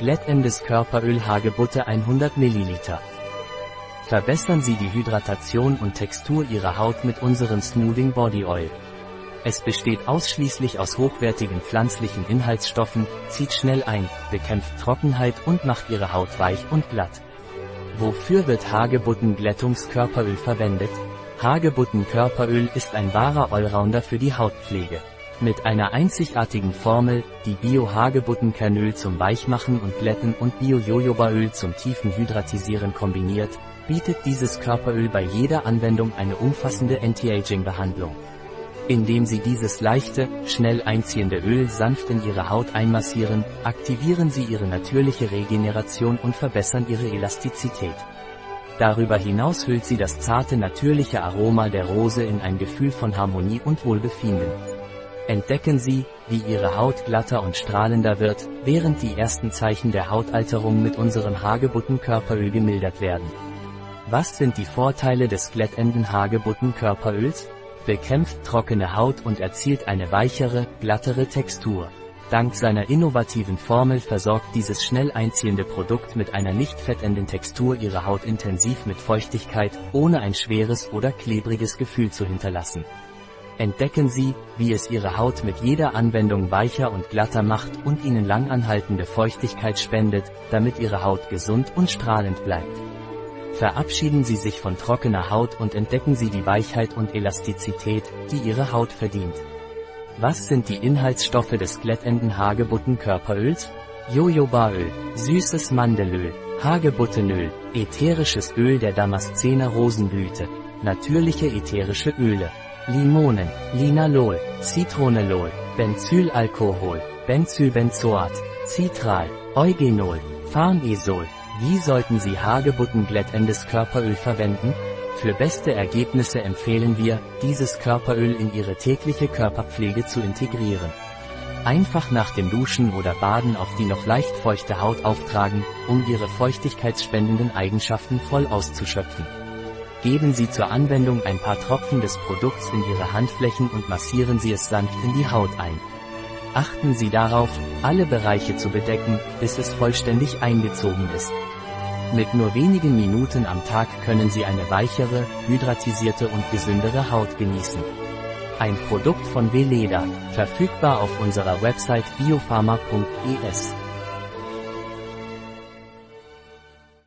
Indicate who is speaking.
Speaker 1: Glättendes Körperöl Hagebutte 100 ml. Verbessern Sie die Hydratation und Textur Ihrer Haut mit unserem Smoothing Body Oil. Es besteht ausschließlich aus hochwertigen pflanzlichen Inhaltsstoffen, zieht schnell ein, bekämpft Trockenheit und macht Ihre Haut weich und glatt. Wofür wird Hagebutten-Glättungskörperöl verwendet? Hagebutten-Körperöl ist ein wahrer Allrounder für die Hautpflege. Mit einer einzigartigen Formel, die Bio-Hagebutten-Kernöl zum Weichmachen und Glätten und Bio-Jojobaöl zum tiefen Hydratisieren kombiniert, bietet dieses Körperöl bei jeder Anwendung eine umfassende Anti-Aging-Behandlung. Indem Sie dieses leichte, schnell einziehende Öl sanft in Ihre Haut einmassieren, aktivieren Sie Ihre natürliche Regeneration und verbessern Ihre Elastizität. Darüber hinaus hüllt sie das zarte natürliche Aroma der Rose in ein Gefühl von Harmonie und Wohlbefinden. Entdecken Sie, wie Ihre Haut glatter und strahlender wird, während die ersten Zeichen der Hautalterung mit unserem Hagebutten-Körperöl gemildert werden. Was sind die Vorteile des glättenden Hagebutten-Körperöls? bekämpft trockene Haut und erzielt eine weichere, glattere Textur. Dank seiner innovativen Formel versorgt dieses schnell einziehende Produkt mit einer nicht fettenden Textur ihre Haut intensiv mit Feuchtigkeit, ohne ein schweres oder klebriges Gefühl zu hinterlassen. Entdecken Sie, wie es Ihre Haut mit jeder Anwendung weicher und glatter macht und Ihnen langanhaltende Feuchtigkeit spendet, damit Ihre Haut gesund und strahlend bleibt. Verabschieden Sie sich von trockener Haut und entdecken Sie die Weichheit und Elastizität, die Ihre Haut verdient. Was sind die Inhaltsstoffe des glättenden Hagebutten-Körperöls? Jojobaöl, süßes Mandelöl, Hagebuttenöl, ätherisches Öl der Damaszener Rosenblüte, natürliche ätherische Öle, Limonen, Linalol, Zitronelol, Benzylalkohol, Benzylbenzoat, Citral, Eugenol, Farnesol, wie sollten Sie Hagebutten-glättendes Körperöl verwenden? Für beste Ergebnisse empfehlen wir, dieses Körperöl in Ihre tägliche Körperpflege zu integrieren. Einfach nach dem Duschen oder Baden auf die noch leicht feuchte Haut auftragen, um Ihre feuchtigkeitsspendenden Eigenschaften voll auszuschöpfen. Geben Sie zur Anwendung ein paar Tropfen des Produkts in Ihre Handflächen und massieren Sie es sanft in die Haut ein. Achten Sie darauf, alle Bereiche zu bedecken, bis es vollständig eingezogen ist. Mit nur wenigen Minuten am Tag können Sie eine weichere, hydratisierte und gesündere Haut genießen. Ein Produkt von Veleda, verfügbar auf unserer Website biopharma.es.